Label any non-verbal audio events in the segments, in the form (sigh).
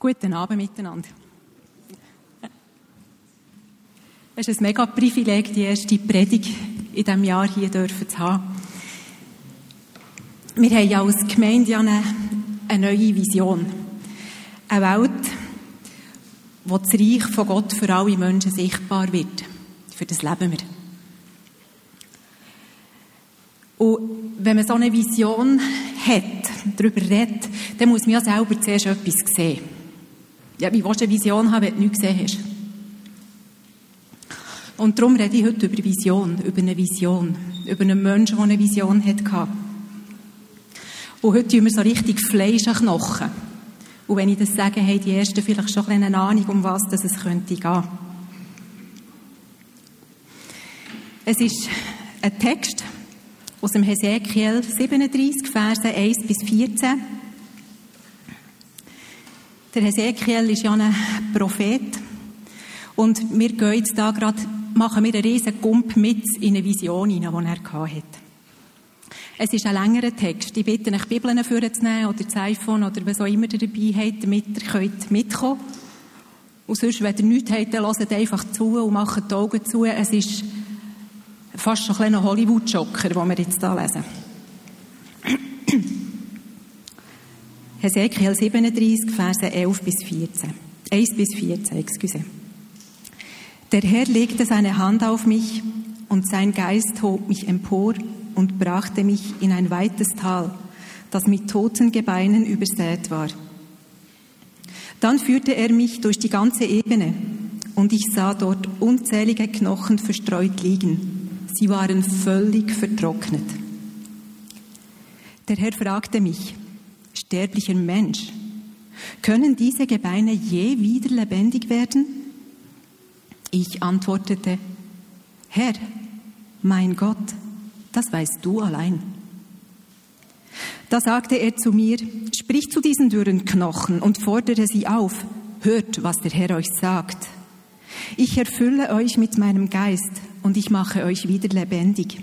Guten Abend miteinander. Es ist ein mega Privileg, die erste Predigt in diesem Jahr hier dürfen zu haben. Wir haben ja als Gemeinde eine, eine neue Vision. Eine Welt, wo das Reich von Gott für alle Menschen sichtbar wird. Für das leben wir. Und wenn man so eine Vision hat, darüber redet, dann muss man ja selber zuerst etwas sehen. Ja, wie willst du eine Vision haben, wenn du nichts gesehen hast? Und darum rede ich heute über Vision, über eine Vision, über einen Menschen, der eine Vision hatte. Und heute tun wir so richtig Fleisch an Knochen. Und wenn ich das sage, haben die Ersten vielleicht schon eine Ahnung, um was es könnte gehen. Es ist ein Text aus dem Hesekiel 37, Verse 1 bis 14. Der Hesekiel ist ja ein Prophet. Und wir gehen jetzt da gerade, machen wir einen riesen Gump mit in eine Vision hinein, die er hatte. Es ist ein längerer Text. Ich bitte euch, Bibeln vorzunehmen oder das iPhone oder was auch immer ihr dabei habt, damit ihr könnt mitkommen Und sonst, wenn ihr nichts habt, dann hört einfach zu und macht die Augen zu. Es ist fast schon ein kleiner Hollywood-Schocker, den wir jetzt hier lesen. Hesekiel 37, Verse 11 bis 14. 1 bis 14, excuse. Der Herr legte seine Hand auf mich und sein Geist hob mich empor und brachte mich in ein weites Tal, das mit toten Gebeinen übersät war. Dann führte er mich durch die ganze Ebene und ich sah dort unzählige Knochen verstreut liegen. Sie waren völlig vertrocknet. Der Herr fragte mich, sterblicher Mensch, können diese Gebeine je wieder lebendig werden? Ich antwortete, Herr, mein Gott, das weißt du allein. Da sagte er zu mir, sprich zu diesen dürren Knochen und fordere sie auf, hört, was der Herr euch sagt. Ich erfülle euch mit meinem Geist und ich mache euch wieder lebendig.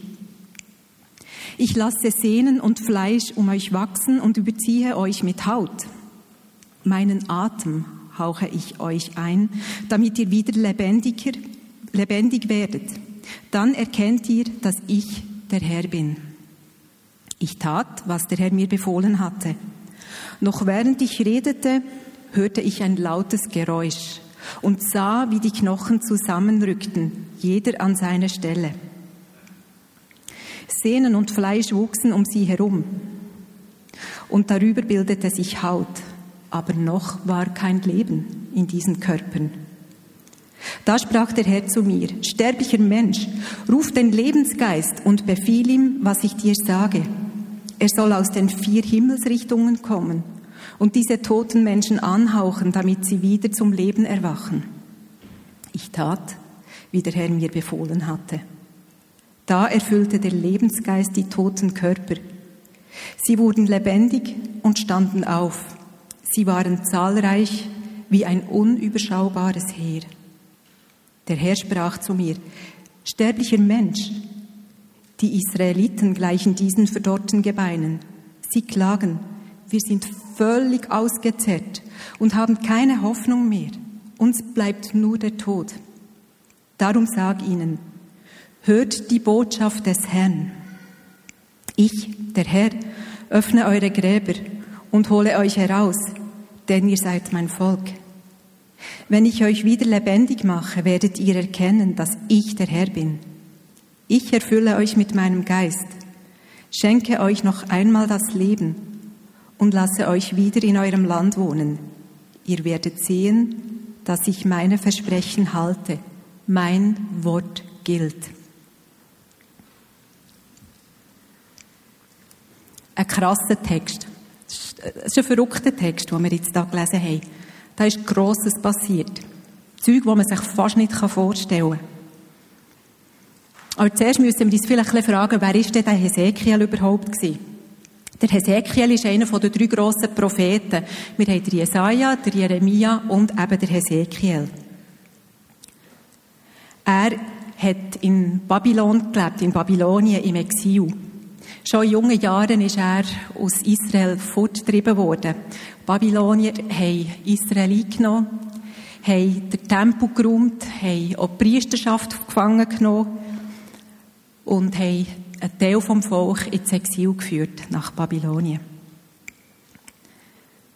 Ich lasse Sehnen und Fleisch um euch wachsen und überziehe euch mit Haut. Meinen Atem hauche ich euch ein, damit ihr wieder lebendiger, lebendig werdet. Dann erkennt ihr, dass ich der Herr bin. Ich tat, was der Herr mir befohlen hatte. Noch während ich redete, hörte ich ein lautes Geräusch und sah, wie die Knochen zusammenrückten, jeder an seine Stelle. Sehnen und Fleisch wuchsen um sie herum. Und darüber bildete sich Haut. Aber noch war kein Leben in diesen Körpern. Da sprach der Herr zu mir, sterblicher Mensch, ruf den Lebensgeist und befiehl ihm, was ich dir sage. Er soll aus den vier Himmelsrichtungen kommen und diese toten Menschen anhauchen, damit sie wieder zum Leben erwachen. Ich tat, wie der Herr mir befohlen hatte. Da erfüllte der Lebensgeist die toten Körper. Sie wurden lebendig und standen auf. Sie waren zahlreich wie ein unüberschaubares Heer. Der Herr sprach zu mir, sterblicher Mensch, die Israeliten gleichen diesen verdorrten Gebeinen. Sie klagen, wir sind völlig ausgezerrt und haben keine Hoffnung mehr. Uns bleibt nur der Tod. Darum sag ihnen, Hört die Botschaft des Herrn. Ich, der Herr, öffne eure Gräber und hole euch heraus, denn ihr seid mein Volk. Wenn ich euch wieder lebendig mache, werdet ihr erkennen, dass ich der Herr bin. Ich erfülle euch mit meinem Geist, schenke euch noch einmal das Leben und lasse euch wieder in eurem Land wohnen. Ihr werdet sehen, dass ich meine Versprechen halte. Mein Wort gilt. Ein krasser Text. Es ist ein verrückter Text, den wir jetzt hier gelesen haben. Da ist Grosses passiert. Zeug, die man sich fast nicht vorstellen kann. Aber zuerst müssen wir uns vielleicht fragen, wer ist denn der Hesekiel überhaupt gewesen? Der Hesekiel ist einer der drei grossen Propheten. Wir haben den Jesaja, den Jeremia und eben den Hesekiel. Er hat in Babylon gelebt, in Babylonien im Exil. Schon in jungen Jahren ist er aus Israel fortgetrieben worden. Die Babylonier haben Israel eingenommen, haben den Tempel geräumt, haben auch die Priesterschaft gefangen genommen und haben einen Teil vom Volk ins Exil geführt nach Babylonien.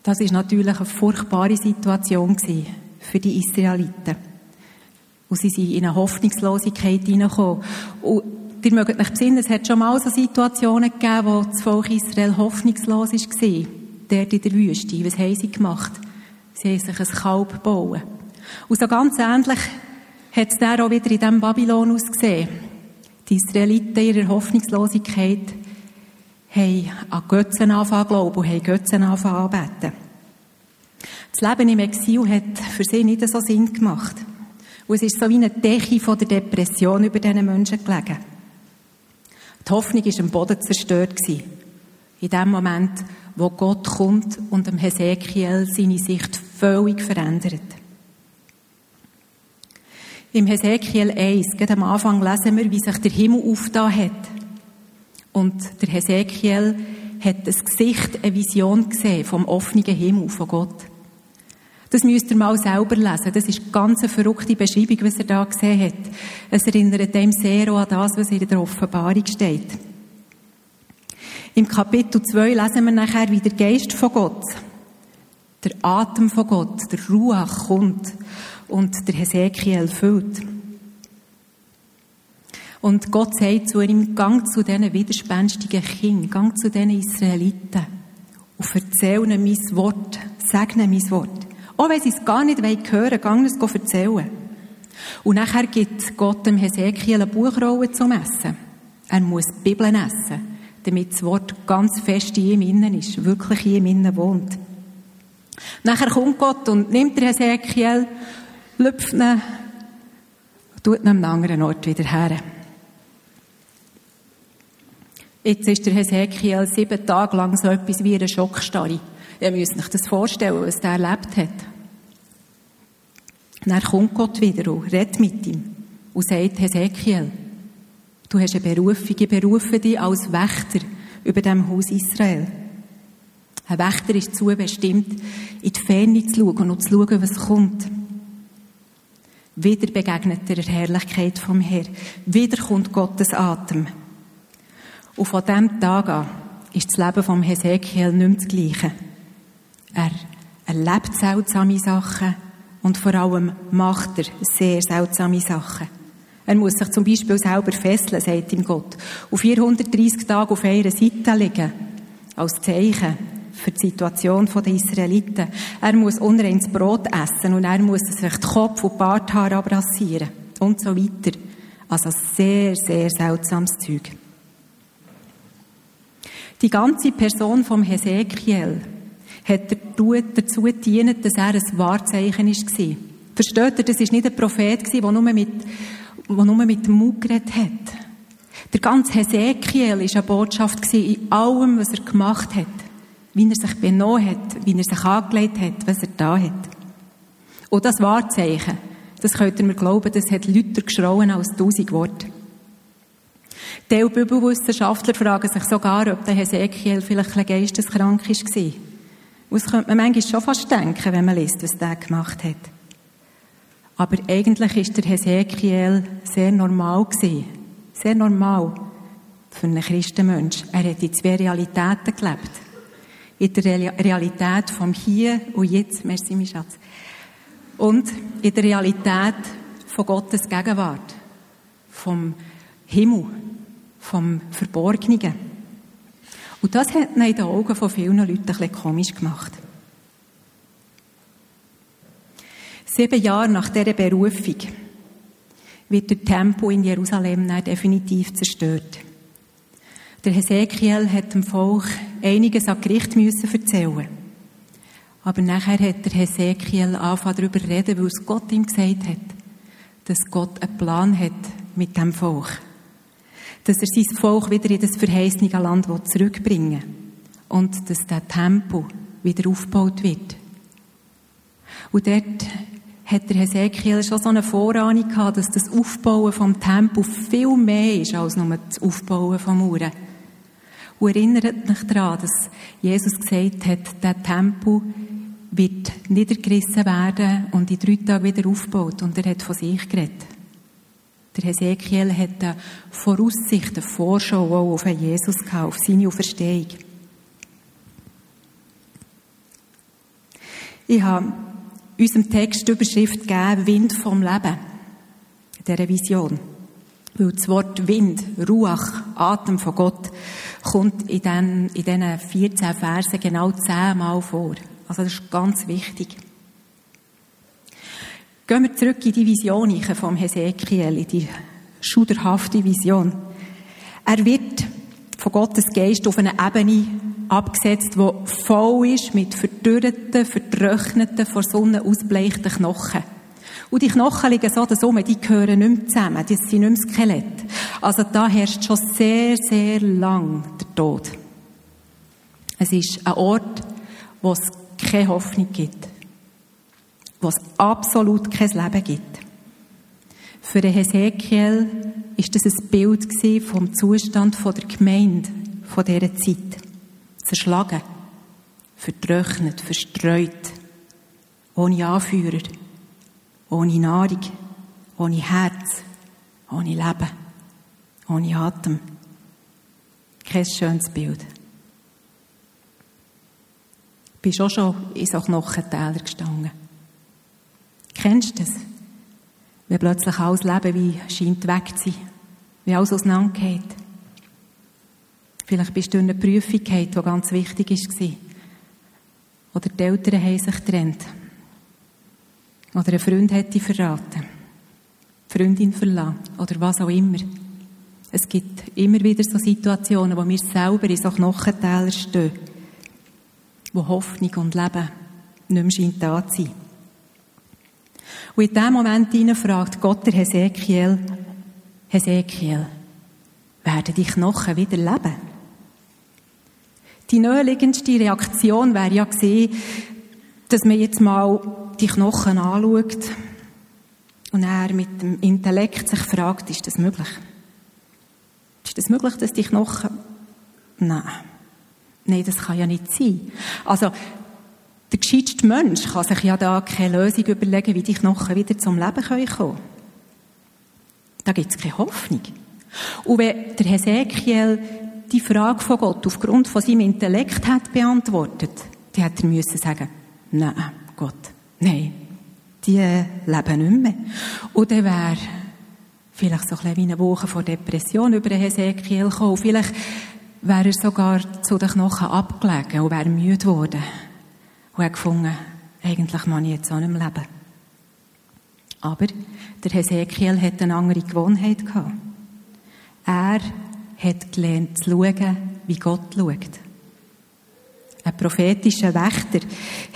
Das ist natürlich eine furchtbare Situation für die Israeliten. Und sie sind in eine Hoffnungslosigkeit hineingekommen. Ihr mögt euch besinnen, es hat schon mal so Situationen gegeben, wo das Volk Israel hoffnungslos war. Dort in der Wüste. Was haben sie gemacht? Sie haben sich ein Kalb gebaut. Und so ganz ähnlich hat es dann auch wieder in diesem Babylon ausgesehen. Die Israeliten ihrer Hoffnungslosigkeit haben an Götzen angefangen glauben und haben Götzen angefangen anbeten. Das Leben im Exil hat für sie nicht so Sinn gemacht. Und es ist so wie eine Decke von der Depression über diesen Menschen gelegen. Die Hoffnung war am Boden zerstört. In dem Moment, wo Gott kommt und dem Hesekiel seine Sicht völlig verändert. Im Hesekiel 1, gerade am Anfang lesen wir, wie sich der Himmel aufgetan hat. Und der Hesekiel hat das Gesicht, eine Vision gesehen vom offenen Himmel von Gott. Das müsst ihr mal selber lesen. Das ist ganz eine verrückte Beschreibung, was er da gesehen hat. Es erinnert dem sehr an das, was in der Offenbarung steht. Im Kapitel 2 lesen wir nachher, wie der Geist von Gott, der Atem von Gott, der Ruach kommt und der Hesekiel füllt. Und Gott sagt zu ihm, gang zu diesen widerspenstigen Kindern, gang zu diesen Israeliten und erzähl ihnen mein Wort, segne mein Wort. Auch wenn sie es gar nicht hören wollen, gang es erzählen. Und nachher gibt Gott dem Hesekiel eine Buchrolle zum Essen. Er muss die Bibel essen, damit das Wort ganz fest in ihm innen ist, wirklich in ihm innen wohnt. Nachher kommt Gott und nimmt den Hesekiel lüpft ihn, tut ihn an einem anderen Ort wieder her. Jetzt ist der Hesekiel sieben Tage lang so etwas wie eine Schockstarre. Ihr müsst euch das vorstellen, was er erlebt hat. dann kommt Gott wieder und redet mit ihm und sagt, Hesekiel, du hast eine Berufung, ich berufe dich als Wächter über dem Haus Israel. Ein Wächter ist dazu bestimmt, in die Ferne zu schauen und zu schauen, was kommt. Wieder begegnet der Herrlichkeit vom Herrn. Wieder kommt Gottes Atem. Und von diesem Tag an ist das Leben vom Hesekiel nicht mehr das Gleiche. Er erlebt seltsame Sachen und vor allem macht er sehr seltsame Sachen. Er muss sich zum Beispiel selber fesseln, sagt ihm Gott, und 430 Tage auf einer Seite liegen, als Zeichen für die Situation der Israeliten. Er muss unreines Brot essen und er muss sich die Kopf- und Barthaare abrasieren und so weiter. Also sehr, sehr seltsames Zeug. Die ganze Person vom Hesekiel hat dazu gedient, dass er ein Wahrzeichen war. Versteht ihr, das war nicht ein Prophet, der nur mit, der nur mit Mund geredet hat. Der ganze Hesekiel war eine Botschaft in allem, was er gemacht hat wie er sich benommen hat, wie er sich angelegt hat, was er da hat. Und das Wahrzeichen, das könnt ihr mir glauben, das hat Luther geschrauen als tausend Worte. Die Bibelwissenschaftler fragen sich sogar, ob der Hesekiel vielleicht ein geisteskrank war. Das könnte man manchmal schon fast denken, wenn man liest, was der gemacht hat. Aber eigentlich ist der Hesekiel sehr normal gewesen. Sehr normal für einen Christenmensch. Er hat in zwei Realitäten gelebt in der Realität vom Hier und Jetzt, merci, mein Schatz, und in der Realität von Gottes Gegenwart, vom Himmel, vom Verborgenen. Und das hat ihn in den Augen von vielen Leuten bisschen komisch gemacht. Sieben Jahre nach dieser Berufung wird der Tempel in Jerusalem definitiv zerstört. Der Hesekiel hat dem Volk einiges an Gericht müssen erzählen. Aber nachher hat der Hesekiel angefangen darüber zu reden, weil es Gott ihm gesagt hat, dass Gott einen Plan hat mit dem Volk. Dass er sein Volk wieder in das verheißene Land zurückbringen will. Und dass der Tempel wieder aufgebaut wird. Und dort hat der Hesekiel schon so eine Vorahnung gehabt, dass das Aufbauen vom Tempel viel mehr ist als nur das Aufbauen von Mauern. Und erinnert mich daran, dass Jesus gesagt hat, der Tempel wird niedergerissen werden und in drei Tagen wieder aufgebaut. Und er hat von sich geredet. Der Hesekiel hat eine Voraussicht, eine Vorschau auf Jesus gehabt, auf seine Auferstehung. Ich habe unserem Text die Überschrift gegeben, Wind vom Leben, dieser Vision. Weil das Wort Wind, Ruach, Atem von Gott, kommt in, in diesen 14 Versen genau zehnmal vor. Also das ist ganz wichtig. Gehen wir zurück in die Vision vom Hesekiel, in die schuderhafte Vision. Er wird von Gottes Geist auf eine Ebene abgesetzt, die voll ist mit verdürrten, vertrockneten, vor Sonne ausbleichten Knochen. Und die Knochen liegen so dass um, die gehören nicht mehr zusammen, die sind nicht mehr Skelett. Also da herrscht schon sehr, sehr lang der Tod. Es ist ein Ort, wo es keine Hoffnung gibt. Wo es absolut kein Leben gibt. Für den Hesekiel ist das ein Bild vom Zustand der Gemeinde von dieser Zeit. Zerschlagen, vertrocknet, verstreut, ohne Anführer, ohne Nahrung, ohne Herz, ohne Leben, ohne Atem. Kein schönes Bild. Bist auch schon in so Knochentäler gestanden? Kennst du das? Wenn plötzlich alles Leben wie scheint weg zu sein, wie alles auseinandergeht. Vielleicht bist du in einer Prüfung die ganz wichtig war. Oder die Eltern haben sich getrennt. Oder ein Freund hat dich verraten. Freundin verlassen. Oder was auch immer. Es gibt immer wieder so Situationen, wo wir selber in so Knochentälern stehen wo Hoffnung und Leben nicht mehr scheint da zu sein. Und in diesem Moment fragt Gott der Hesekiel, Hesekiel, werden die Knochen wieder leben? Die naheliegendste Reaktion wäre ja gewesen, dass man jetzt mal die Knochen anschaut und er mit dem Intellekt sich fragt, ist das möglich? Ist das möglich, dass die Knochen... Nein. Nein, das kann ja nicht sein. Also, der gescheiteste Mensch kann sich ja da keine Lösung überlegen, wie die Knochen wieder zum Leben kommen können. Da gibt es keine Hoffnung. Und wenn der Hesekiel die Frage von Gott aufgrund von seinem Intellekt hat beantwortet, dann hätte er müssen sagen, nein, Gott, nein, die leben nicht mehr. Und dann wäre vielleicht so ein wie eine Woche vor Depression über den Hesekiel gekommen. Vielleicht wäre er sogar zu den Knochen abgelegen und wäre müde geworden. Und hat gefunden, eigentlich muss ich jetzt auch nicht mehr leben. Aber der Hesekiel hat eine andere Gewohnheit gehabt. Er hat gelernt zu schauen, wie Gott schaut. Ein prophetischer Wächter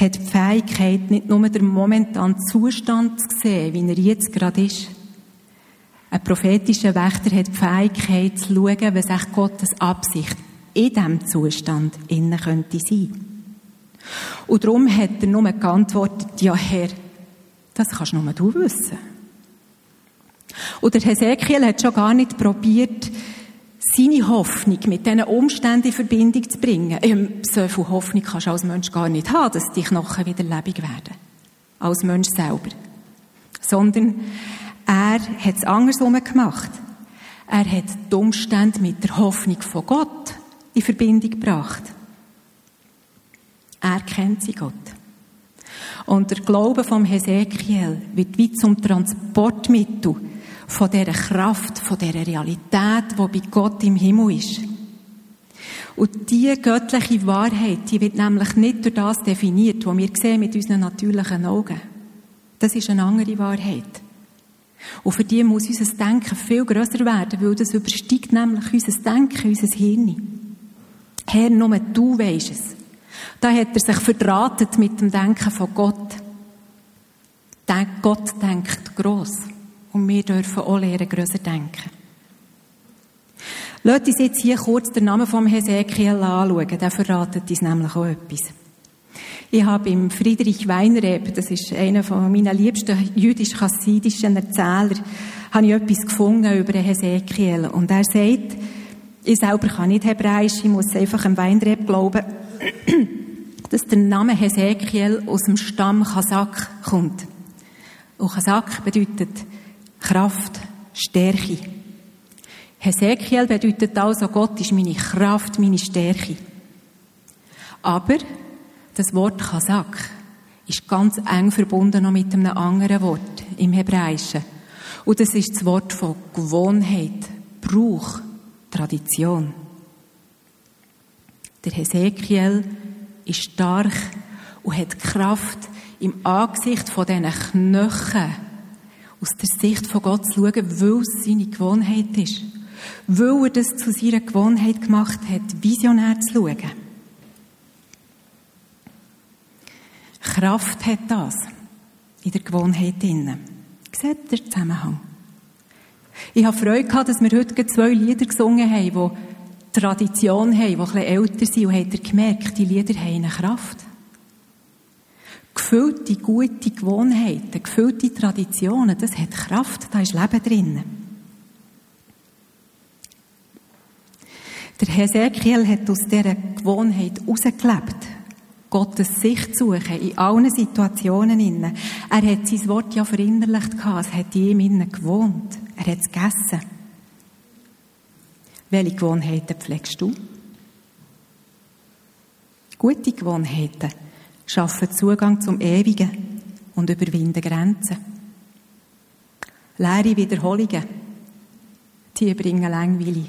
hat die Fähigkeit, nicht nur den momentanen Zustand zu sehen, wie er jetzt gerade ist, ein prophetischer Wächter hat die Fähigkeit zu schauen, was echt Gottes Absicht in diesem Zustand innen könnte sein. Und darum hat er nur geantwortet, ja Herr, das kannst nur du wissen. Und der Hesekiel hat schon gar nicht probiert, seine Hoffnung mit diesen Umständen in Verbindung zu bringen. Ähm, so viel Hoffnung kannst du als Mensch gar nicht haben, dass die Knochen wieder lebendig werden. Als Mensch selber. Sondern er hat es andersrum gemacht. Er hat die Umstände mit der Hoffnung von Gott in Verbindung gebracht. Er kennt sie Gott. Und der Glaube vom Hesekiel wird wie zum Transportmittel von dieser Kraft, von dieser Realität, die bei Gott im Himmel ist. Und diese göttliche Wahrheit, die wird nämlich nicht durch das definiert, was wir sehen mit unseren natürlichen Augen. Das ist eine andere Wahrheit. Und für die muss unser Denken viel grösser werden, weil das übersteigt nämlich unser Denken, unser Hirn. Herr, nur du weisst es. Da hat er sich verdrahtet mit dem Denken von Gott. Gott denkt gross. Und wir dürfen auch lernen, grösser denken. Lasst uns jetzt hier kurz den Namen vom Hesekiel anschauen. Der verratet uns nämlich auch etwas. Ich habe im Friedrich Weinreb, das ist einer von meinen liebsten jüdisch-chassidischen Erzähler, habe ich etwas gefunden über Hesekiel. Und er sagt, Ich selber kann nicht Hebräisch, ich muss einfach im Weinreb glauben, (coughs) dass der Name Hesekiel aus dem Stamm Chazak kommt. Und Chazak bedeutet Kraft, Stärke. Hesekiel bedeutet also, Gott ist meine Kraft, meine Stärke. Aber das Wort Chazak ist ganz eng verbunden noch mit einem anderen Wort im Hebräischen. Und das ist das Wort von Gewohnheit, Brauch, Tradition. Der Hesekiel ist stark und hat Kraft, im Angesicht von diesen Knochen aus der Sicht von Gott zu schauen, weil es seine Gewohnheit ist. Weil er das zu seiner Gewohnheit gemacht hat, visionär zu schauen. Kraft hat das in der Gewohnheit drin. Seht der Zusammenhang? Ich habe Freude gehabt, dass wir heute zwei Lieder gesungen haben, die Tradition haben, die etwas älter sind. Und habt ihr gemerkt, die Lieder haben eine Kraft. Gefüllte, gute Gewohnheiten, gefüllte Traditionen, das hat Kraft, da ist Leben drin. Der Hesekiel hat aus dieser Gewohnheit herausgelebt. Gottes Sicht suchen, in allen Situationen. Innen. Er hat sein Wort ja verinnerlicht gehabt, es hat in ihm innen gewohnt. Er hat es gegessen. Welche Gewohnheiten pflegst du? Gute Gewohnheiten schaffen Zugang zum Ewigen und überwinden Grenzen. Leere Wiederholungen, die bringen Langweile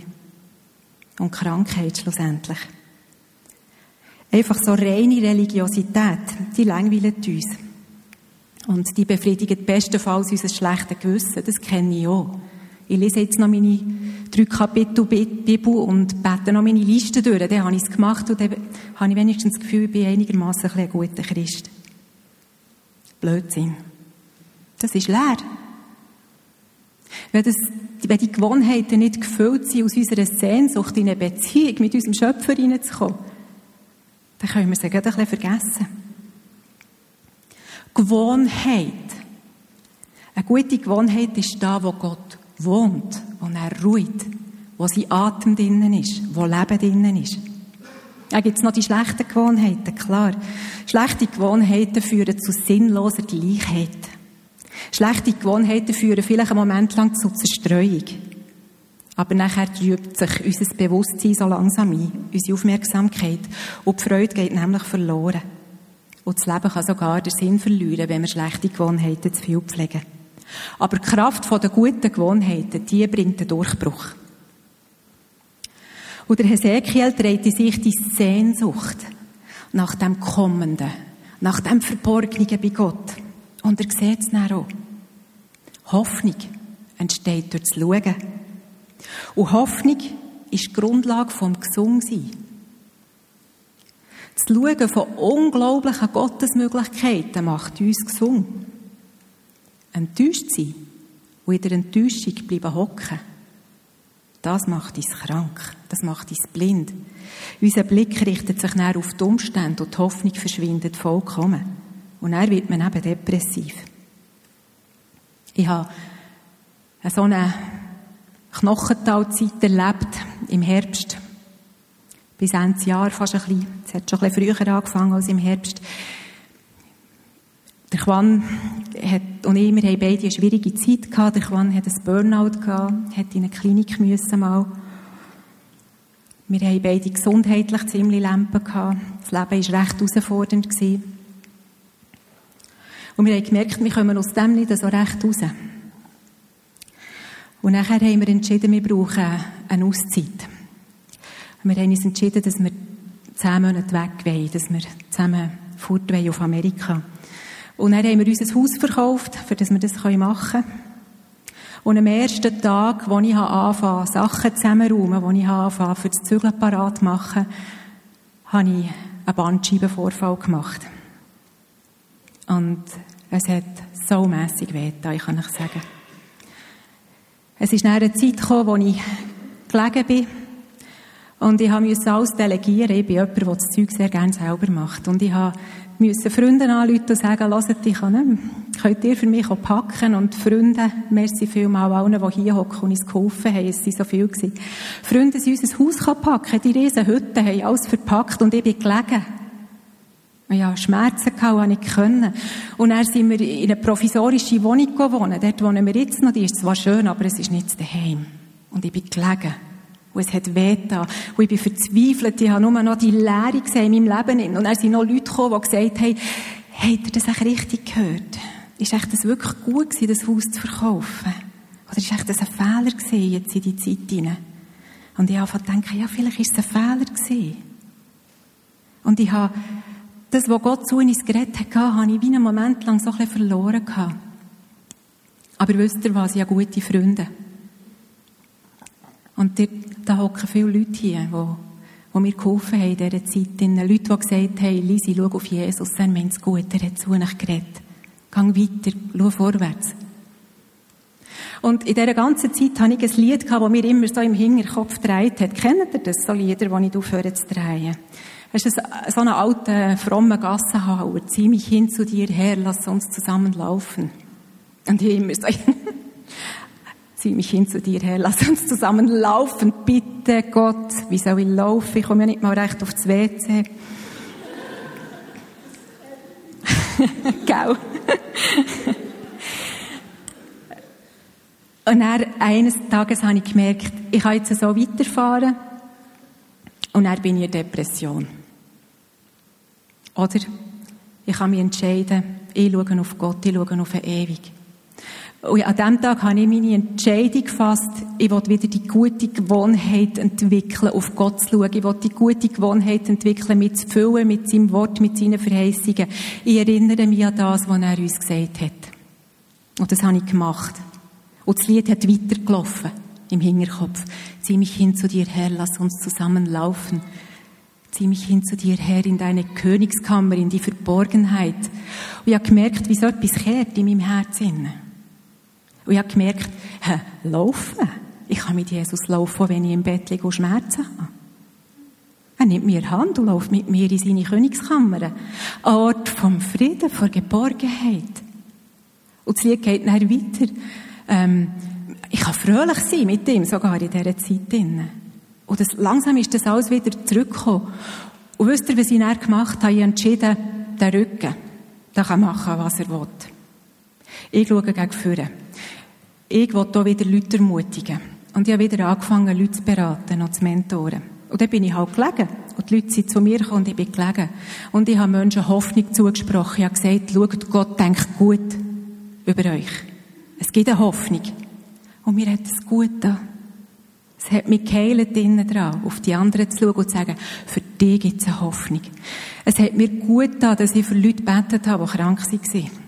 und Krankheit schlussendlich. Einfach so reine Religiosität, die langweilt uns. Und die befriedigt bestenfalls unser schlechtes Gewissen. Das kenne ich auch. Ich lese jetzt noch meine drei Kapitel Bibel und bete noch meine Liste durch. Dann habe ich es gemacht und dann habe ich wenigstens das Gefühl, ich bin einigermaßen ein, guter Christ. Blödsinn. Das ist leer. Wenn, das, wenn die Gewohnheiten nicht gefüllt sind aus unserer Sehnsucht in eine Beziehung mit unserem Schöpfer hineinzukommen, dann können wir sie gerade ein vergessen. Gewohnheit. Eine gute Gewohnheit ist da, wo Gott wohnt, wo er ruht, wo sein Atem drinnen ist, wo Leben drinnen ist. Da gibt es noch die schlechten Gewohnheiten, klar. Schlechte Gewohnheiten führen zu sinnloser Gleichheit. Schlechte Gewohnheiten führen vielleicht einen Moment lang zu Zerstreuung. Aber nachher trübt sich unser Bewusstsein so langsam ein, unsere Aufmerksamkeit. Und die Freude geht nämlich verloren. Und das Leben kann sogar den Sinn verlieren, wenn wir schlechte Gewohnheiten zu viel pflegen. Aber die Kraft der guten Gewohnheiten, die bringt den Durchbruch. Und der Hesekiel dreht in sich die Sehnsucht nach dem Kommenden, nach dem Verborgenen bei Gott. Und er sieht es dann auch. Hoffnung entsteht durch das Schauen. Und Hoffnung ist die Grundlage vom Gesungsein. Das Schauen von unglaublichen Gottesmöglichkeiten macht uns gesungen. Enttäuscht sein und in der Enttäuschung bleiben hocken. Das macht uns krank. Das macht uns blind. Unser Blick richtet sich näher auf die Umstände und die Hoffnung verschwindet vollkommen. Und dann wird man eben depressiv. Ich habe so eine Knochentalzeit erlebt im Herbst. Bis Ende Jahr fast ein bisschen. Es hat schon ein bisschen früher angefangen als im Herbst. Der Quan hat, und ich, wir haben beide eine schwierige Zeit gehabt. Der Quan hat ein Burnout gehabt, hat in eine Klinik müssen mal. Wir haben beide gesundheitlich ziemlich Lampen gehabt. Das Leben war recht herausfordernd. Gewesen. Und wir haben gemerkt, wir kommen aus dem nicht so recht raus. Und nachher haben wir entschieden, wir brauchen eine Auszeit. Wir haben uns entschieden, dass wir zehn Monate weg wollen, dass wir zusammen fort wollen auf Amerika. Und dann haben wir unser Haus verkauft, für das wir das machen können. Und am ersten Tag, wo ich anfangen, Sachen zusammenzuräumen, wo ich anfangen, für das Zügeln parat machen, habe ich einen Bandscheibenvorfall gemacht. Und es hat so mässig weh, ich kann ich sagen. Es ist einer Zeit gekommen, wo ich gelegen bin Und ich musste alles delegieren. Ich bin jemand, der das Zeug sehr gerne selber macht. Und ich musste Freunde anrufen und sagen, hört, ich kann nicht Könnt ihr für mich auch packen? Und Freunde, merci vielmal allen, die hier hocken und uns geholfen haben. Es waren so viele. Gewesen. Freunde, sie unser Haus packen Die riesen Hütten haben alles verpackt und ich bin gelegen. Ja, Schmerzen gehabt, habe ich können. Und dann sind wir in eine provisorische Wohnung gewohnt. Dort wohnen wir jetzt noch. Die ist zwar schön, aber es ist nicht daheim. Und ich bin gelegen. Und es hat weh getan. Und ich bin verzweifelt. Ich habe nur noch die Leere gesehen in meinem Leben. Und dann sind noch Leute gekommen, die gesagt haben, habt ihr das echt richtig gehört? Ist echt das wirklich gut gewesen, das Haus zu verkaufen? Oder ist echt das ein Fehler gewesen, jetzt in die Zeit hinein? Und ich habe gedacht, ja, vielleicht ist es ein Fehler gewesen. Und ich habe das, was Gott zu uns geredet hat, habe ich wie einen Moment lang so ein bisschen verloren gehabt. Aber wisst ihr was? Ich habe gute Freunde. Und da hocken viele Leute hier, die, die mir geholfen haben in dieser Zeit. Leute, die gesagt haben, Lisi, schau auf Jesus, er meint es gut, er hat zu euch geredet. Gang weiter, schau vorwärts. Und in dieser ganzen Zeit hatte ich ein Lied, das mir immer so im Hinterkopf gedreht hat. Kennt ihr das, so Lieder, die ich aufhöre zu drehen? Es ist so ein alter, frommer Gassenhauer. Zieh mich hin zu dir her, lass uns zusammen laufen. Und ich immer so, (laughs) zieh mich hin zu dir her, lass uns zusammen laufen. Bitte Gott, wie soll ich laufen? Ich komme ja nicht mal recht aufs WC. Gell? (laughs) Und dann, eines Tages habe ich gemerkt, ich kann jetzt so weiterfahren. Und dann bin ich in Depression. Oder? Ich kann mich entscheiden, ich schaue auf Gott, ich schaue auf Ewig. Und an diesem Tag habe ich meine Entscheidung gefasst, ich will wieder die gute Gewohnheit entwickeln, auf Gott zu schauen. Ich will die gute Gewohnheit entwickeln, mit zu füllen, mit seinem Wort, mit seinen Verheißungen. Ich erinnere mich an das, was er uns gesagt hat. Und das habe ich gemacht. Und das Lied hat weitergelaufen im Hinterkopf. Zieh mich hin zu dir her, lass uns zusammen laufen. Zieh mich hin zu dir her in deine Königskammer, in die Verborgenheit. Und ich habe gemerkt, wie so etwas kehrt in meinem Herzen. Und ich habe gemerkt, hä, laufen. Ich kann mit Jesus laufen, wenn ich im Bett liege und Schmerzen habe. Er nimmt mir Hand und läuft mit mir in seine Königskammer. Ein Ort vom Frieden, von Geborgenheit. Und das Lied geht dann weiter. Ähm, ich kann fröhlich sein mit ihm, sogar in dieser Zeit. Drin. Und das, langsam ist das alles wieder zurückgekommen. Und wisst ihr, was ich dann gemacht habe? Ich entschieden, den Rücken, der kann machen, was er will. Ich schaue gegen vorne. Ich will hier wieder Leute ermutigen. Und ich habe wieder angefangen, Leute zu beraten und zu mentoren. Und dann bin ich halt gelegen. Und die Leute sind zu mir gekommen und ich bin gelegen. Und ich habe Menschen Hoffnung zugesprochen. Ich habe gesagt, schaut, Gott denkt gut über euch. Es gibt eine Hoffnung. Und mir hat es gut da. Es hat mich geheilt innen dran, auf die anderen zu schauen und zu sagen, für dich gibt es eine Hoffnung. Es hat mir gut da, dass ich für Leute gebetet habe, die krank waren.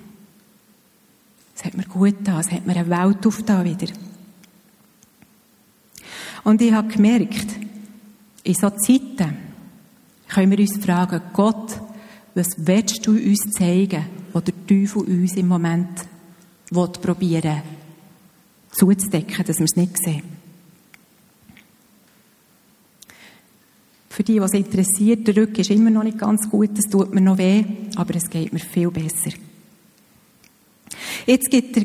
Es hat mir gut da, es hat mir eine Welt aufgetan wieder. Und ich habe gemerkt, in so Zeiten können wir uns fragen, Gott, was willst du uns zeigen, was der Teufel uns im Moment probieren zuzudecken, dass wir es nicht sehen. Für die, was interessiert, der Rücken ist immer noch nicht ganz gut, es tut mir noch weh, aber es geht mir viel besser. Jetzt gibt, der,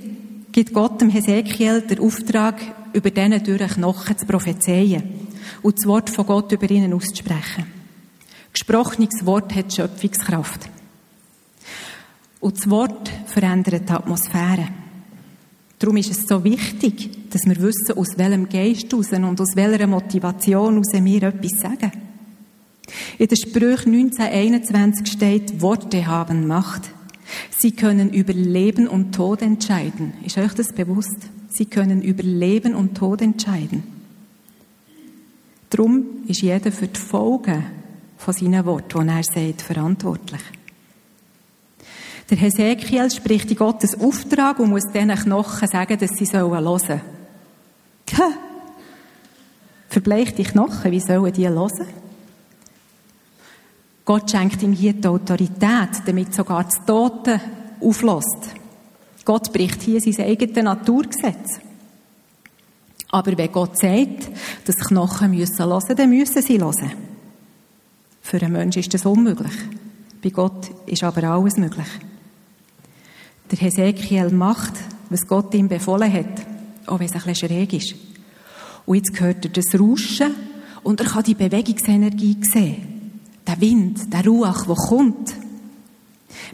gibt Gott dem Hesekiel den Auftrag, über diesen durch Knochen zu prophezeien und das Wort von Gott über ihnen auszusprechen. Gesprochenes Wort hat Schöpfungskraft. Und das Wort verändert die Atmosphäre. Darum ist es so wichtig, dass wir wissen, aus welchem Geist und aus welcher Motivation raus wir etwas sagen. In der Sprüche 1921 steht, Worte haben Macht. Sie können über Leben und Tod entscheiden. Ist euch das bewusst? Sie können über Leben und Tod entscheiden. Darum ist jeder für die Folgen von seinen Worten, die er sagt, verantwortlich. Der Hesekiel spricht in Gottes Auftrag und muss diesen Knochen sagen, dass sie hören sollen. Verbleichte Knochen, wie sollen die hören? Gott schenkt ihm hier die Autorität, damit sogar das Tote auflässt. Gott bricht hier sein eigenes Naturgesetz. Aber wenn Gott sagt, dass Knochen müssen hören, dann müssen sie hören. Für einen Menschen ist das unmöglich. Bei Gott ist aber alles möglich. Der Hesekiel macht, was Gott ihm befohlen hat, auch wenn es ein bisschen schräg ist. Und jetzt hört er das Rauschen und er kann die Bewegungsenergie sehen. Der Wind, der Ruach, der kommt.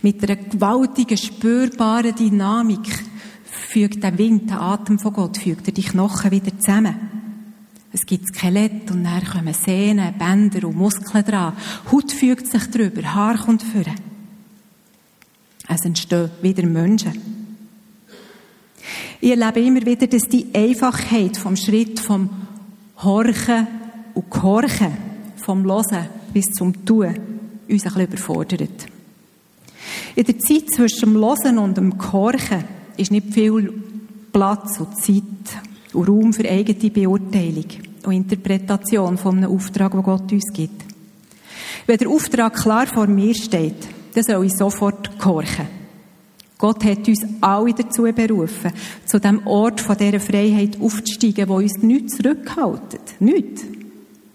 Mit einer gewaltigen, spürbaren Dynamik fügt der Wind, der Atem von Gott, fügt er die Knochen wieder zusammen. Es gibt Skelett und dann kommen Sehnen, Bänder und Muskeln dran. Haut fügt sich drüber, Haar kommt führen. Es entstehen wieder Menschen. Ich erlebe immer wieder, dass die Einfachheit vom Schritt vom Horchen und Gehorchen, vom Losen bis zum Tun, uns ein bisschen überfordert. In der Zeit zwischen dem Losen und dem Gehorchen ist nicht viel Platz und Zeit und Raum für eigene Beurteilung und Interpretation von einem Auftrag, den Gott uns gibt. Wenn der Auftrag klar vor mir steht, dann soll ich sofort gehorchen. Gott hat uns alle dazu berufen, zu dem Ort von dieser Freiheit aufzusteigen, wo uns nichts zurückhaltet. Nichts.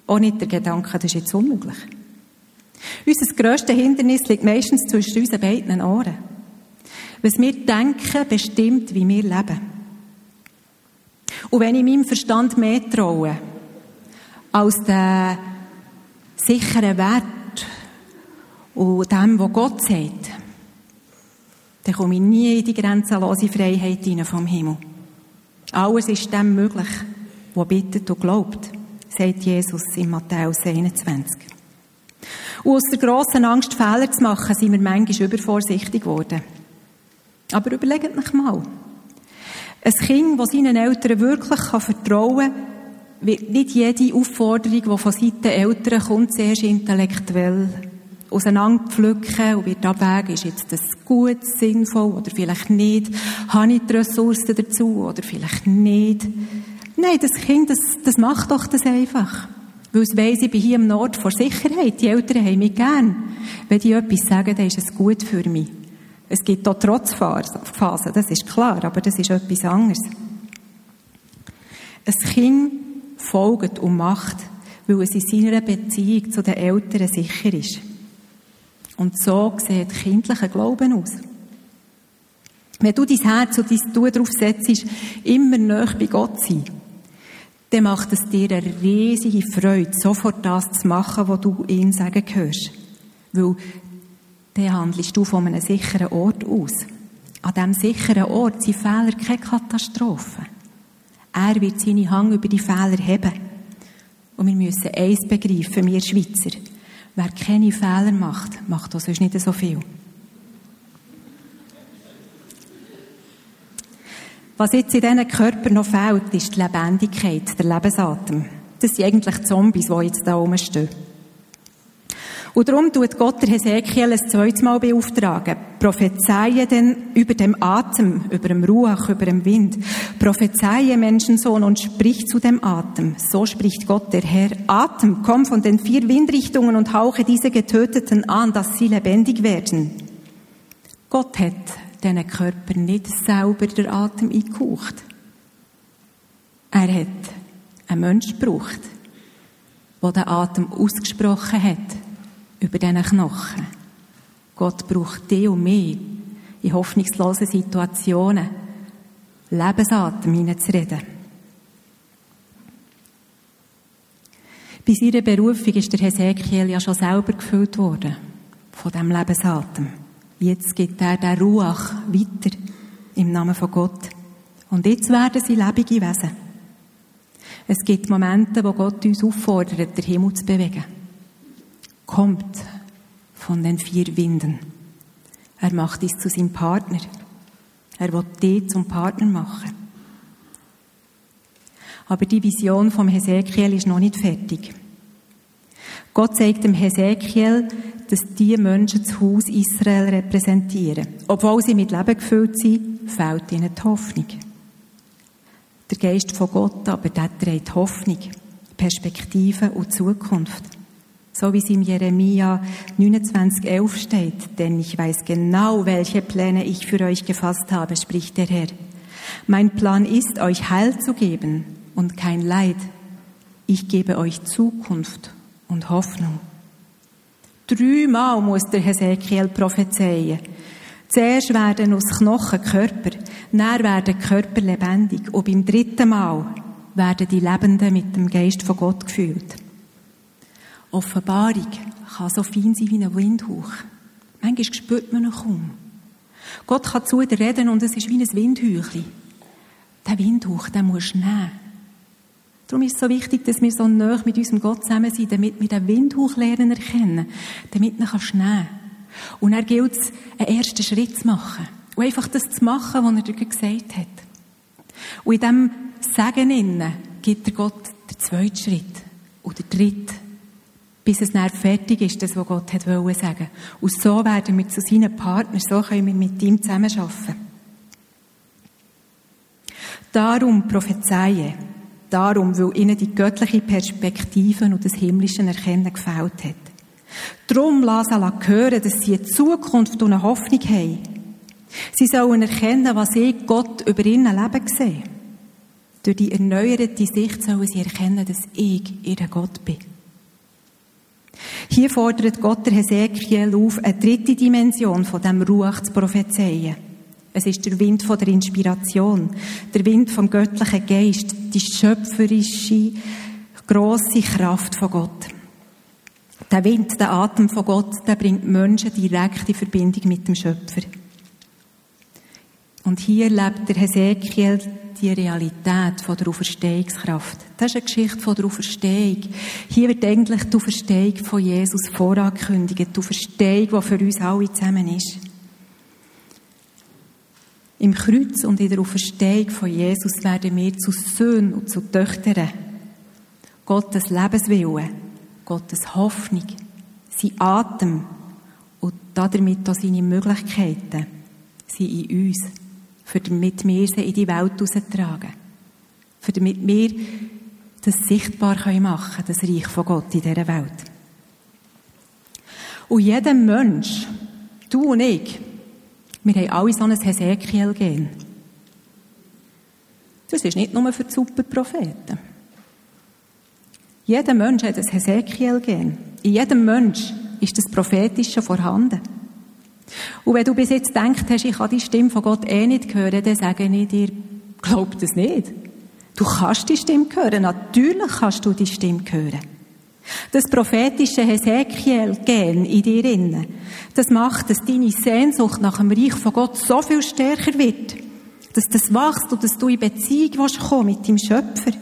Auch nicht der Gedanke, das ist jetzt unmöglich. Unser grösstes Hindernis liegt meistens zwischen unseren beiden Ohren. Was wir denken, bestimmt, wie wir leben. Und wenn ich meinem Verstand mehr traue, als den sicheren Wert und dem, was Gott sagt, dann komme ich nie in die grenzenlose Freiheit hinein vom Himmel. Alles ist dem möglich, wo bittet und glaubt, sagt Jesus in Matthäus 21. Und aus der grossen Angst, Fehler zu machen, sind wir manchmal übervorsichtig geworden. Aber überlegt euch mal. Ein Kind, das seinen Eltern wirklich vertrauen kann, wird nicht jede Aufforderung, die von Seiten Eltern kommt, zuerst intellektuell auseinanderpflücken und wird abwägen, ist jetzt das gut, sinnvoll oder vielleicht nicht? Habe ich die Ressourcen dazu oder vielleicht nicht? Nein, das Kind, das, das macht doch das einfach. Weil es weiss, ich bin hier im Nord vor Sicherheit. Die Eltern haben mich gern. Wenn die etwas sagen, dann ist es gut für mich. Es gibt auch Trotzphasen, das ist klar, aber das ist etwas anderes. Ein Kind folgt und macht, weil es in seiner Beziehung zu den Eltern sicher ist. Und so sieht kindlicher Glauben aus. Wenn du dein Herz und dein Tun darauf setzt, immer näher bei Gott sein, dann macht es dir eine riesige Freude, sofort das zu machen, was du ihm sagen hörst. Weil dann handelst du von einem sicheren Ort aus. An diesem sicheren Ort sind Fehler keine Katastrophe. Er wird seine Hang über die Fehler heben. Und wir müssen eins begreifen, wir Schweizer. Wer keine Fehler macht, macht auch sonst nicht so viel. Was jetzt in diesen Körpern noch fehlt, ist die Lebendigkeit, der Lebensatem. Das sind eigentlich Zombies, die jetzt da oben stehen. Und darum tut Gott der Hesekiel ein zweites Mal beauftragen. Prophezeie denn über dem Atem, über dem Ruach, über dem Wind. Prophezeie Menschensohn und sprich zu dem Atem. So spricht Gott der Herr. Atem, komm von den vier Windrichtungen und hauche diese Getöteten an, dass sie lebendig werden. Gott hat diesen Körper nicht selber der Atem eingehaucht. Er hat einen Mensch gebraucht, der den Atem ausgesprochen hat über diesen Knochen. Gott braucht dich und mich in hoffnungslosen Situationen Lebensatem hineinzureden. Bei seiner Berufung ist der Hesekiel ja schon selber gefüllt worden von dem Lebensatem. Jetzt gibt er den Ruach weiter im Namen von Gott. Und jetzt werden sie lebende Wesen. Es gibt Momente, wo Gott uns auffordert, den Himmel zu bewegen kommt von den vier Winden. Er macht dies zu seinem Partner. Er will dich zum Partner machen. Aber die Vision vom Hesekiel ist noch nicht fertig. Gott zeigt dem Hesekiel, dass die Menschen das Haus Israel repräsentieren. Obwohl sie mit Leben gefüllt sind, fehlt ihnen die Hoffnung. Der Geist von Gott aber, der trägt Hoffnung, Perspektive und Zukunft. So wie es in Jeremia 29,11 steht. Denn ich weiß genau, welche Pläne ich für euch gefasst habe, spricht der Herr. Mein Plan ist, euch Heil zu geben und kein Leid. Ich gebe euch Zukunft und Hoffnung. Dreimal muss der Hesekiel prophezeien. Zuerst werden aus Knochen Körper, dann werden Körper lebendig und beim dritten Mal werden die Lebenden mit dem Geist von Gott gefüllt. Offenbarung kann so fein sein wie ein Windhauch. Manchmal spürt man ihn kaum. Gott kann zu dir reden und es ist wie ein Windhauchli. Der Windhauch, den musst du nehmen. Darum ist es so wichtig, dass wir so nah mit unserem Gott zusammen sind, damit wir den Windhauch lernen erkennen, damit man nehmen kann. Und dann gilt es, einen ersten Schritt zu machen. Und einfach das zu machen, was er dir gesagt hat. Und in diesem Segen innen gibt der Gott den zweiten Schritt. Und den dritten. Bis es dann fertig ist, das, was Gott hat wollen sagen. Und so werden wir zu seinen Partnern, so können wir mit ihm zusammenarbeiten. Darum prophezeie. Darum, weil ihnen die göttliche Perspektive und das himmlische Erkennen gefällt hat. Darum lassen sie hören, dass sie eine Zukunft und eine Hoffnung haben. Sie sollen erkennen, was ich Gott über ihr Leben sehe. Durch die erneuerte Sicht sollen sie erkennen, dass ich ihr Gott bin. Hier fordert Gott der Hesekiel auf, eine dritte Dimension von dem Ruach zu prophezeien. Es ist der Wind von der Inspiration, der Wind vom göttlichen Geist, die schöpferische, grosse Kraft von Gott. Der Wind, der Atem von Gott, der bringt Menschen direkt in Verbindung mit dem Schöpfer. Und hier lebt der Hesekiel die Realität von der Auferstehungskraft. Das ist eine Geschichte von der Auferstehung. Hier wird eigentlich die Auferstehung von Jesus vorangekündigt. Die Auferstehung, die für uns alle zusammen ist. Im Kreuz und in der Auferstehung von Jesus werden wir zu Söhnen und zu Töchtern. Gottes Lebenswille, Gottes Hoffnung, sein Atem und damit auch seine Möglichkeiten sind in uns für damit wir sie in die Welt heraustragen. Für damit wir das sichtbar machen können, das Reich von Gott in dieser Welt. Und jeder Mensch, du und ich, wir haben alle so ein Hesekiel-Gen. Das ist nicht nur für die Superpropheten. Jeder Mensch hat ein Hesekiel-Gen. In jedem Mensch ist das Prophetische vorhanden. Und wenn du bis jetzt denkst hast, ich kann die Stimme von Gott eh nicht hören, dann sage ich dir, glaub das nicht. Du kannst die Stimme hören. Natürlich kannst du die Stimme hören. Das prophetische Hesekiel-Gen in dir innen, das macht, dass deine Sehnsucht nach dem Reich von Gott so viel stärker wird, dass das wächst und dass du in Beziehung kommen mit dem Schöpfer.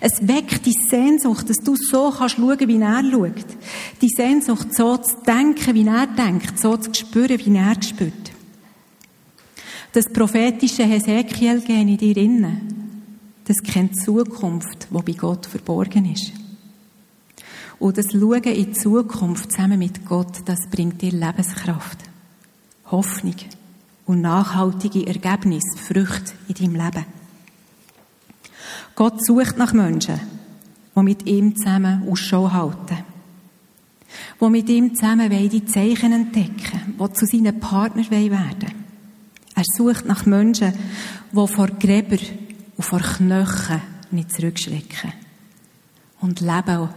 Es weckt die Sehnsucht, dass du so kannst schauen, wie er schaut. Die Sehnsucht, so zu denken, wie er denkt, so zu spüren, wie er spürt. Das prophetische Hesekiel gehen in dir innen, das kennt die Zukunft, wo bei Gott verborgen ist. Und das Schauen in die Zukunft zusammen mit Gott, das bringt dir Lebenskraft, Hoffnung und nachhaltige Ergebnisse, Früchte in deinem Leben. Gott sucht nach Menschen, die mit ihm zusammen Ausschau halten. Die mit ihm zusammen die Zeichen entdecken, die zu seinen Partnern werden Er sucht nach Menschen, die vor Gräber und vor Knochen nicht zurückschrecken. Und Leben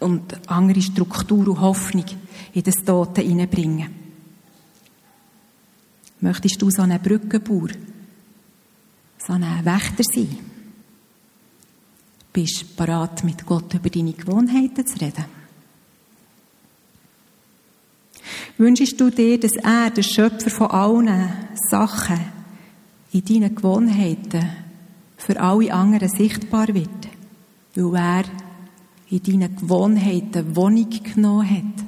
und andere Struktur und Hoffnung in das Tote hineinbringen. Möchtest du so ein Brückenbauer, so ein Wächter sein? Bist du bereit, mit Gott über deine Gewohnheiten zu reden? Wünschst du dir, dass er, der Schöpfer von allen Sachen, in deinen Gewohnheiten für alle anderen sichtbar wird? Weil er in deinen Gewohnheiten Wohnung genommen hat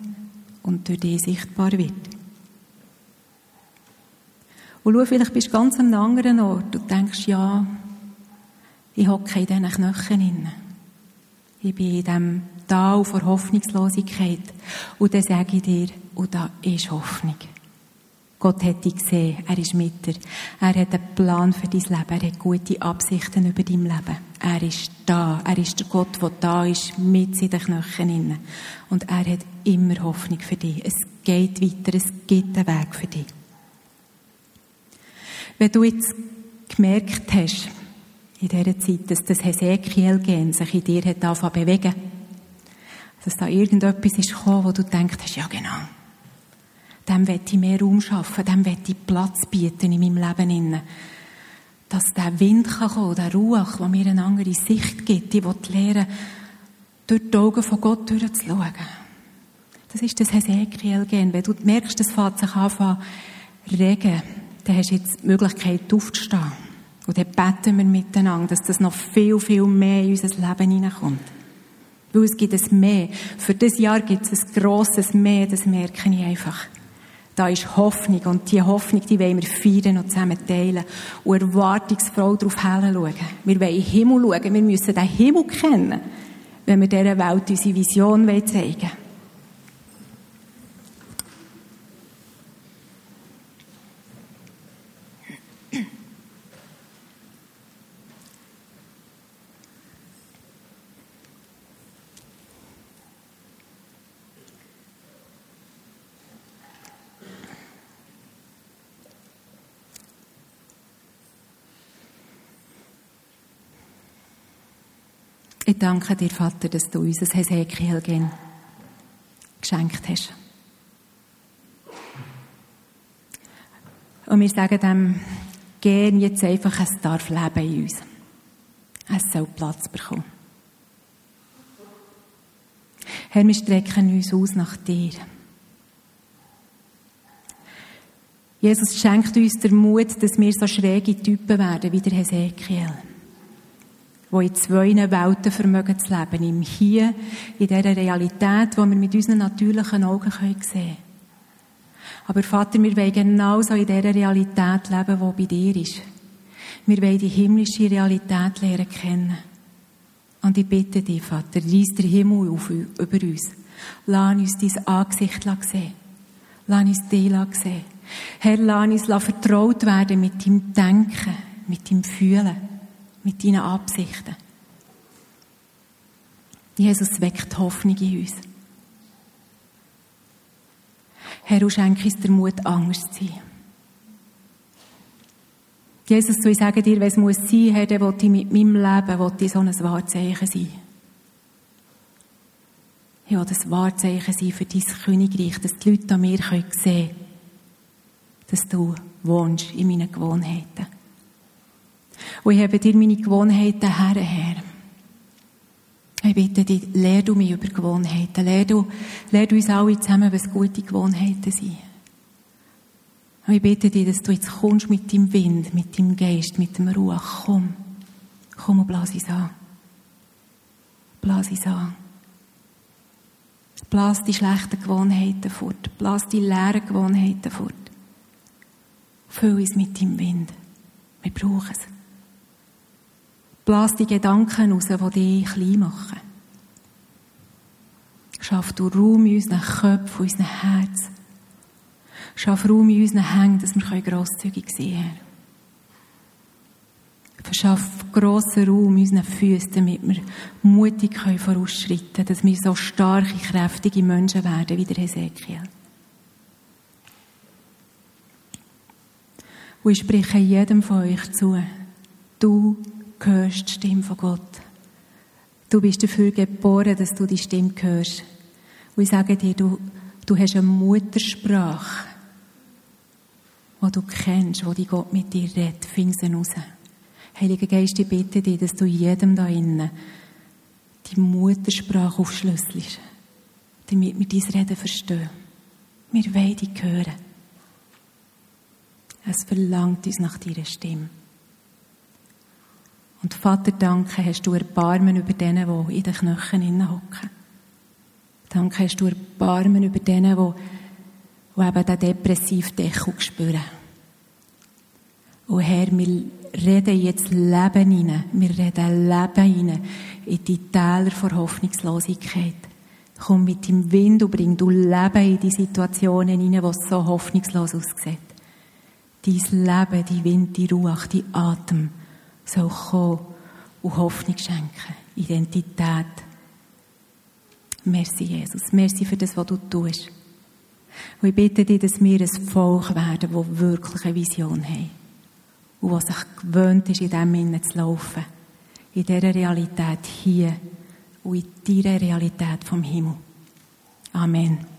und durch dich sichtbar wird. Und schau, vielleicht bist du ganz an einem anderen Ort und denkst, ja, ich hocke in diesen Knöcheln. Ich bin in diesem Tal vor Hoffnungslosigkeit. Und dann sage ich dir, und da ist Hoffnung. Gott hat dich gesehen, er ist mit dir. Er hat einen Plan für dein Leben, er hat gute Absichten über dein Leben. Er ist da, er ist der Gott, der da ist, mit in den Knöcheln inne. Und er hat immer Hoffnung für dich. Es geht weiter, es gibt einen Weg für dich. Wenn du jetzt gemerkt hast, in dieser Zeit, dass das Hesekiel-Gen sich in dir hat angefangen bewegen. Dass da irgendetwas ist gekommen, wo du denkst, ja genau, dem will ich mehr Raum schaffen, dem will ich Platz bieten in meinem Leben. Dass der Wind kann kommen, der Ruach, der mir eine andere Sicht gibt, die will lernen, durch die Augen von Gott durchzuschauen. Das ist das Hesekiel-Gen. Wenn du merkst, das fängt sich an regen, dann hast du jetzt die Möglichkeit aufzustehen. Und dann beten wir miteinander, dass das noch viel, viel mehr in unser Leben hineinkommt. Weil es gibt ein Mehr. Für dieses Jahr gibt es ein grosses Mehr, das merke ich einfach. Da ist Hoffnung und die Hoffnung, die wollen wir feiern und zusammen teilen und erwartungsvoll darauf schauen. Wir wollen in den Himmel schauen, wir müssen den Himmel kennen, wenn wir dieser Welt unsere Vision zeigen wollen. Ich danke dir, Vater, dass du uns ein Hesekiel geschenkt hast. Und wir sagen dem Gen jetzt einfach, es darf leben in uns. Es soll Platz bekommen. Herr, wir strecken uns aus nach dir. Jesus schenkt uns den Mut, dass wir so schräge Typen werden wie der Hesekiel die in zwei Welten vermögen zu leben. Im Hier, in dieser Realität, die wir mit unseren natürlichen Augen sehen können. Aber Vater, wir wollen genauso in dieser Realität leben, die bei dir ist. Wir wollen die himmlische Realität lernen kennen. Und ich bitte dich, Vater, reiss den Himmel auf über uns. Lass uns dein Angesicht sehen. Lass uns dich sehen. Herr, lass uns vertraut werden mit deinem Denken, mit deinem Fühlen mit deinen Absichten. Jesus weckt Hoffnung in uns. Herr, du schenkst uns den Mut, anders zu sein. Jesus, so ich sage dir, es muss sein, Herr, dann will ich mit meinem Leben will ich so ein Wahrzeichen sein. Will das Wahrzeichen sein für dein Königreich, dass die Leute an mir sehen können, dass du wohnst in meinen Gewohnheiten. Und ich habe dir meine Gewohnheiten her, Herr. Ich bitte dich, lehr du mich über Gewohnheiten. Lehr du, lehr du uns alle zusammen, was gute Gewohnheiten sind. Und ich bitte dich, dass du jetzt kommst mit deinem Wind, mit deinem Geist, mit dem Ruhe. Komm. Komm und blas uns an. Blas uns an. Blas die schlechten Gewohnheiten fort. Blas die leeren Gewohnheiten fort. Füll uns mit deinem Wind. Wir brauchen es. Blas die Gedanken raus, die dich klein machen. Schaff du Raum in unseren Köpfen, in unseren Herzen. Schaff Raum in unseren Hängen, dass wir grosszügig sein können. Verschaff grossen Raum in unseren Füßen, damit wir mutig vorausschreiten können, dass wir so starke, kräftige Menschen werden wie der Hesekiel. Und ich spreche jedem von euch zu. Du hörst die Stimme von Gott. Du bist dafür geboren, dass du die Stimme hörst. Und ich sage dir, du, du hast eine Muttersprache, die du kennst, wo die Gott mit dir redet. Fing sie raus. Heiliger Geist, ich bitte dich, dass du jedem da innen die Muttersprache aufschlüsselst, damit wir dein Reden verstehen. Wir wollen dich hören. Es verlangt uns nach deiner Stimme. Und Vater, danke, hast du Erbarmen über denen, die in den Knöcheln hocken. Danke, hast du Erbarmen über denen, die, die eben den depressiven Deckel spüren. Und Herr, wir reden jetzt Leben hinein. Wir reden Leben hinein in die Täler vor Hoffnungslosigkeit. Komm mit dem Wind und bring du Leben in die Situationen hinein, wo es so hoffnungslos aussieht. Dein Leben, die Wind, die Ruhe, die Atem soll kommen und Hoffnung schenken. Identität. Merci, Jesus. Merci für das, was du tust. Und ich bitte dich, dass wir ein Volk werden, das wirklich eine Vision haben. und der sich gewöhnt ist, in dem Innen zu laufen. In dieser Realität hier und in deiner Realität vom Himmel. Amen.